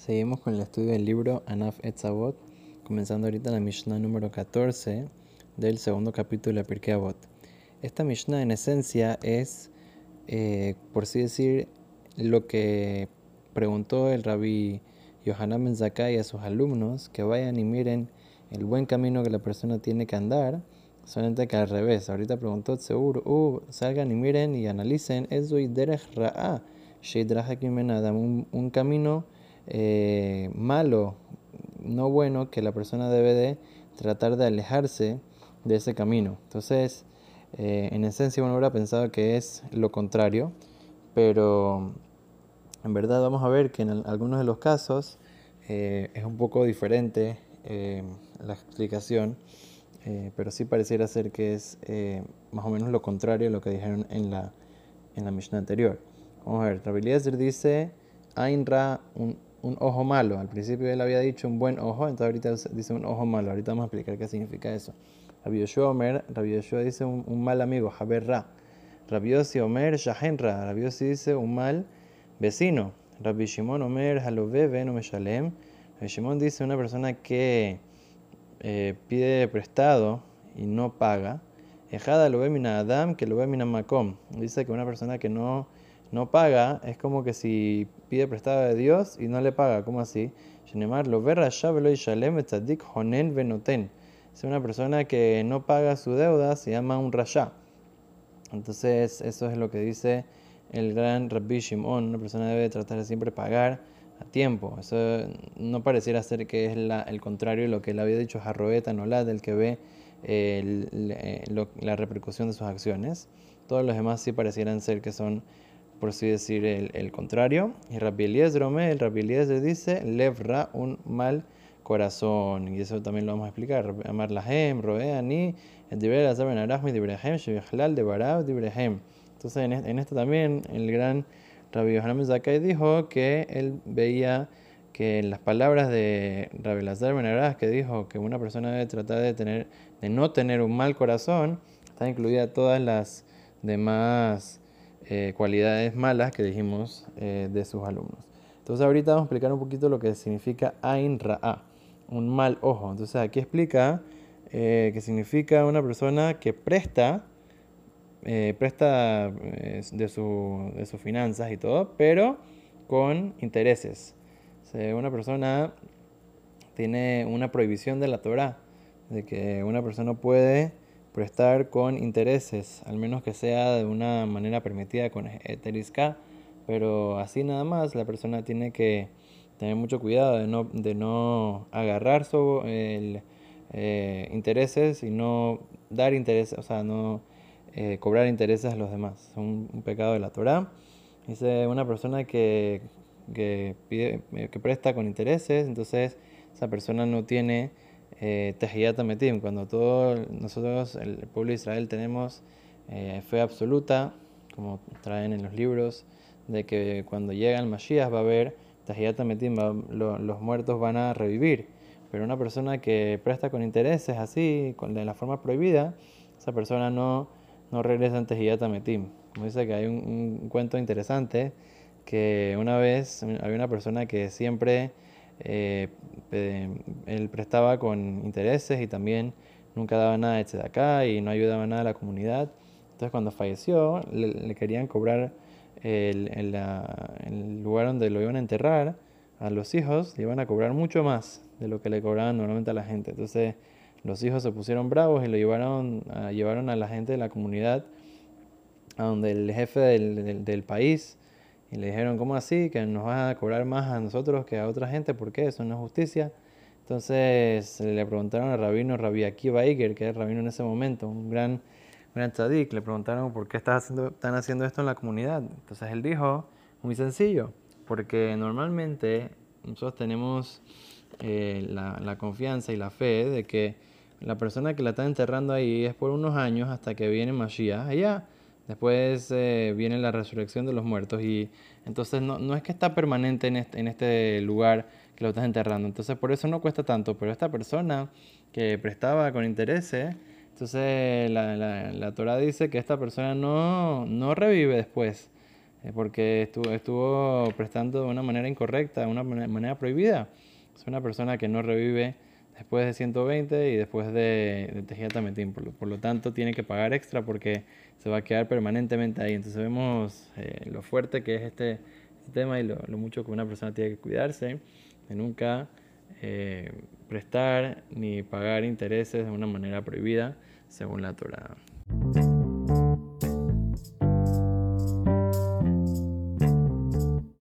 Seguimos con el estudio del libro Anaf Etzavot, comenzando ahorita la Mishnah número 14 del segundo capítulo de Pirkei Avot. Esta Mishnah en esencia es, eh, por así decir, lo que preguntó el rabí Yohanan Ben Zakkai a sus alumnos, que vayan y miren el buen camino que la persona tiene que andar, solamente que al revés. Ahorita preguntó seguro, uh, salgan y miren y analicen, un, un camino eh, malo, no bueno, que la persona debe de tratar de alejarse de ese camino. Entonces, eh, en esencia uno hubiera pensado que es lo contrario, pero en verdad vamos a ver que en algunos de los casos eh, es un poco diferente la explicación, pero sí pareciera ser que es más o menos lo contrario de lo que dijeron en la, en la Mishnah anterior. Vamos a ver, Rabbi dice, Ainra, un, un ojo malo. Al principio él había dicho un buen ojo, entonces ahorita dice un ojo malo. Ahorita vamos a explicar qué significa eso. Rabbi Yoshua Omer, Rabbi dice un, mal amigo, Jaber Ra. Rabbi Yossi Omer, Shahenra. Rabbi Yossi dice un mal vecino. Rabbi Shimon Omer, Halove Veno Meshalem. Rabbi Shimon dice una persona que eh, pide prestado y no paga. Ejada lo ve mina Adam, que lo ve mina Makom. Dice que una persona que no no paga, es como que si pide prestado de Dios y no le paga, ¿cómo así? lo Es una persona que no paga su deuda, se llama un rasha. Entonces, eso es lo que dice el gran Rabbi Shimon. Una persona debe tratar de siempre pagar a tiempo. Eso no pareciera ser que es el contrario de lo que él había dicho Jarroeta Nolad, del que ve la repercusión de sus acciones. Todos los demás sí parecieran ser que son por así decir, el, contrario. Y Rabbi Eliezer, el Rabbi Eliezer dice, levra, un mal corazón. Y eso también lo vamos a explicar. Amar lahem, roeani, Entonces, en, esto también, el gran Rabbi Yohanan Zakai dijo que él veía que en las palabras de Rabbi Lazar Ben que dijo que una persona debe tratar de, tener, de no tener un mal corazón, están incluidas todas las demás eh, cualidades malas que dijimos eh, de sus alumnos. Entonces ahorita vamos a explicar un poquito lo que significa Ain Ra'a, un mal ojo. Entonces aquí explica eh, que significa una persona que presta, presta de, su, de sus finanzas y todo, pero con intereses. una persona tiene una prohibición de la Torah, de que una persona puede prestar con intereses, al menos que sea de una manera permitida con Eterisca, pero así nada más la persona tiene que tener mucho cuidado de no, de no agarrar sobre eh, intereses y no dar intereses, o sea, no eh, cobrar intereses a los demás. Es un, pecado de la Torah. Dice una persona que, que, pide, que presta con intereses, entonces esa persona no tiene eh, Metim, cuando todos nosotros, el pueblo de Israel, tenemos eh, fe absoluta, como traen en los libros, de que cuando llega el Mashiach va a haber Tehiyat Metim, los muertos van a revivir. Pero una persona que presta con intereses así, con, de la forma prohibida, esa persona no, no regresa en Tehiyat Metim. Como dice que hay un cuento interesante, que una vez había una persona que siempre eh, él prestaba con intereses y también nunca daba nada de acá y no ayudaba nada a la comunidad. Entonces cuando falleció le, querían cobrar el, el, lugar donde lo iban a enterrar a los hijos, le iban a cobrar mucho más de lo que le cobraban normalmente a la gente. Entonces los hijos se pusieron bravos y lo llevaron a, llevaron a la gente de la comunidad a donde el jefe del, del país y le dijeron, ¿cómo así? Que nos vas a cobrar más a nosotros que a otra gente, ¿por qué? Eso no es justicia. Entonces le preguntaron al rabino Rabbi Akiva Iger, que es rabino en ese momento, un gran, gran tzadik, le preguntaron por qué están haciendo, están haciendo esto en la comunidad. Entonces él dijo, muy sencillo, porque normalmente nosotros tenemos eh, la, la, confianza y la fe de que la persona que la está enterrando ahí es por unos años hasta que viene Mashiach allá. Después eh, viene la resurrección de los muertos y entonces no, no es que está permanente en este, en este, lugar que lo estás enterrando. Entonces por eso no cuesta tanto. Pero esta persona que prestaba con intereses, entonces la, la, la Torah dice que esta persona no, no revive después. eh, porque estuvo, estuvo prestando de una manera incorrecta, de una manera prohibida. Es una persona que no revive después de 120 y después de, de Por, por lo, tanto, tiene que pagar extra porque se va a quedar permanentemente ahí. Entonces vemos eh, lo fuerte que es este, este tema y lo, mucho que una persona tiene que cuidarse de nunca eh, prestar ni pagar intereses de una manera prohibida según la Torah.